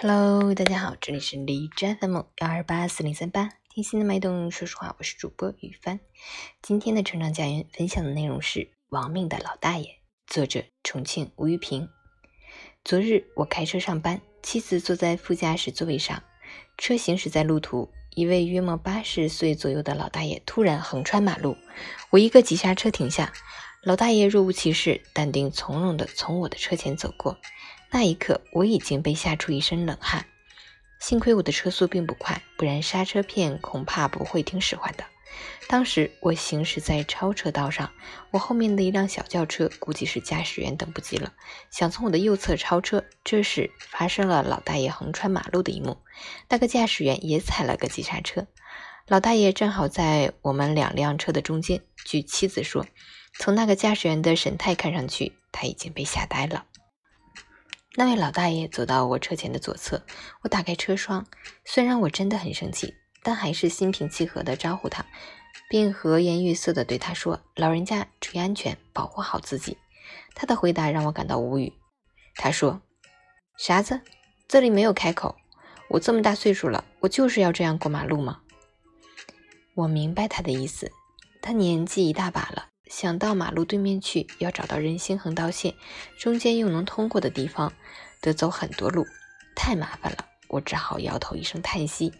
Hello，大家好，这里是荔枝 FM 幺二八四零三八，听心的脉动。说实话，我是主播雨帆。今天的成长家园分享的内容是《亡命的老大爷》，作者重庆吴玉平。昨日我开车上班，妻子坐在副驾驶座位上，车行驶在路途，一位约莫八十岁左右的老大爷突然横穿马路，我一个急刹车停下，老大爷若无其事、淡定从容地从我的车前走过。那一刻，我已经被吓出一身冷汗。幸亏我的车速并不快，不然刹车片恐怕不会听使唤的。当时我行驶在超车道上，我后面的一辆小轿车估计是驾驶员等不及了，想从我的右侧超车。这时发生了老大爷横穿马路的一幕，那个驾驶员也踩了个急刹车。老大爷正好在我们两辆车的中间。据妻子说，从那个驾驶员的神态看上去，他已经被吓呆了。那位老大爷走到我车前的左侧，我打开车窗，虽然我真的很生气，但还是心平气和地招呼他，并和颜悦色地对他说：“老人家注意安全，保护好自己。”他的回答让我感到无语。他说：“啥子？这里没有开口。我这么大岁数了，我就是要这样过马路吗？”我明白他的意思，他年纪一大把了。想到马路对面去，要找到人行横道线，中间又能通过的地方，得走很多路，太麻烦了。我只好摇头一声叹息。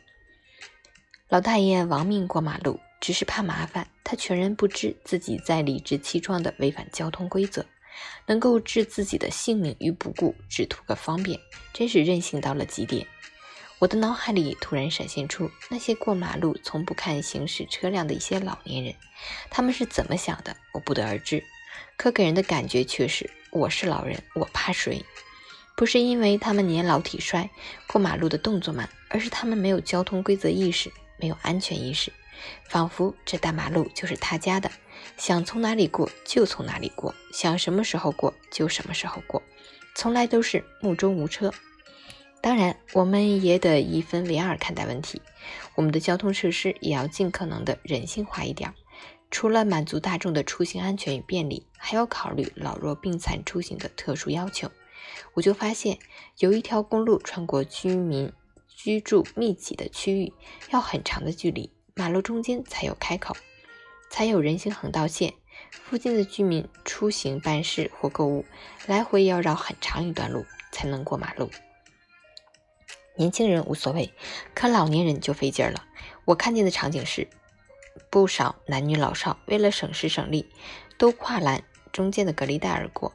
老大爷亡命过马路，只是怕麻烦，他全然不知自己在理直气壮地违反交通规则，能够置自己的性命于不顾，只图个方便，真是任性到了极点。我的脑海里突然闪现出那些过马路从不看行驶车辆的一些老年人，他们是怎么想的，我不得而知。可给人的感觉却是，我是老人，我怕谁？不是因为他们年老体衰，过马路的动作慢，而是他们没有交通规则意识，没有安全意识，仿佛这大马路就是他家的，想从哪里过就从哪里过，想什么时候过就什么时候过，从来都是目中无车。当然，我们也得一分为二看待问题。我们的交通设施也要尽可能的人性化一点。除了满足大众的出行安全与便利，还要考虑老弱病残出行的特殊要求。我就发现，有一条公路穿过居民居住密集的区域，要很长的距离，马路中间才有开口，才有人行横道线。附近的居民出行、办事或购物，来回要绕很长一段路才能过马路。年轻人无所谓，可老年人就费劲儿了。我看见的场景是，不少男女老少为了省时省力，都跨栏中间的隔离带而过，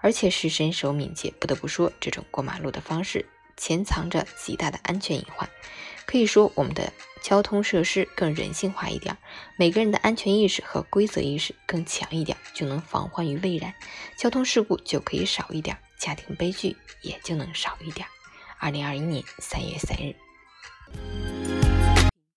而且是身手敏捷。不得不说，这种过马路的方式潜藏着极大的安全隐患。可以说，我们的交通设施更人性化一点，每个人的安全意识和规则意识更强一点，就能防患于未然，交通事故就可以少一点，家庭悲剧也就能少一点。二零二一年三月三日。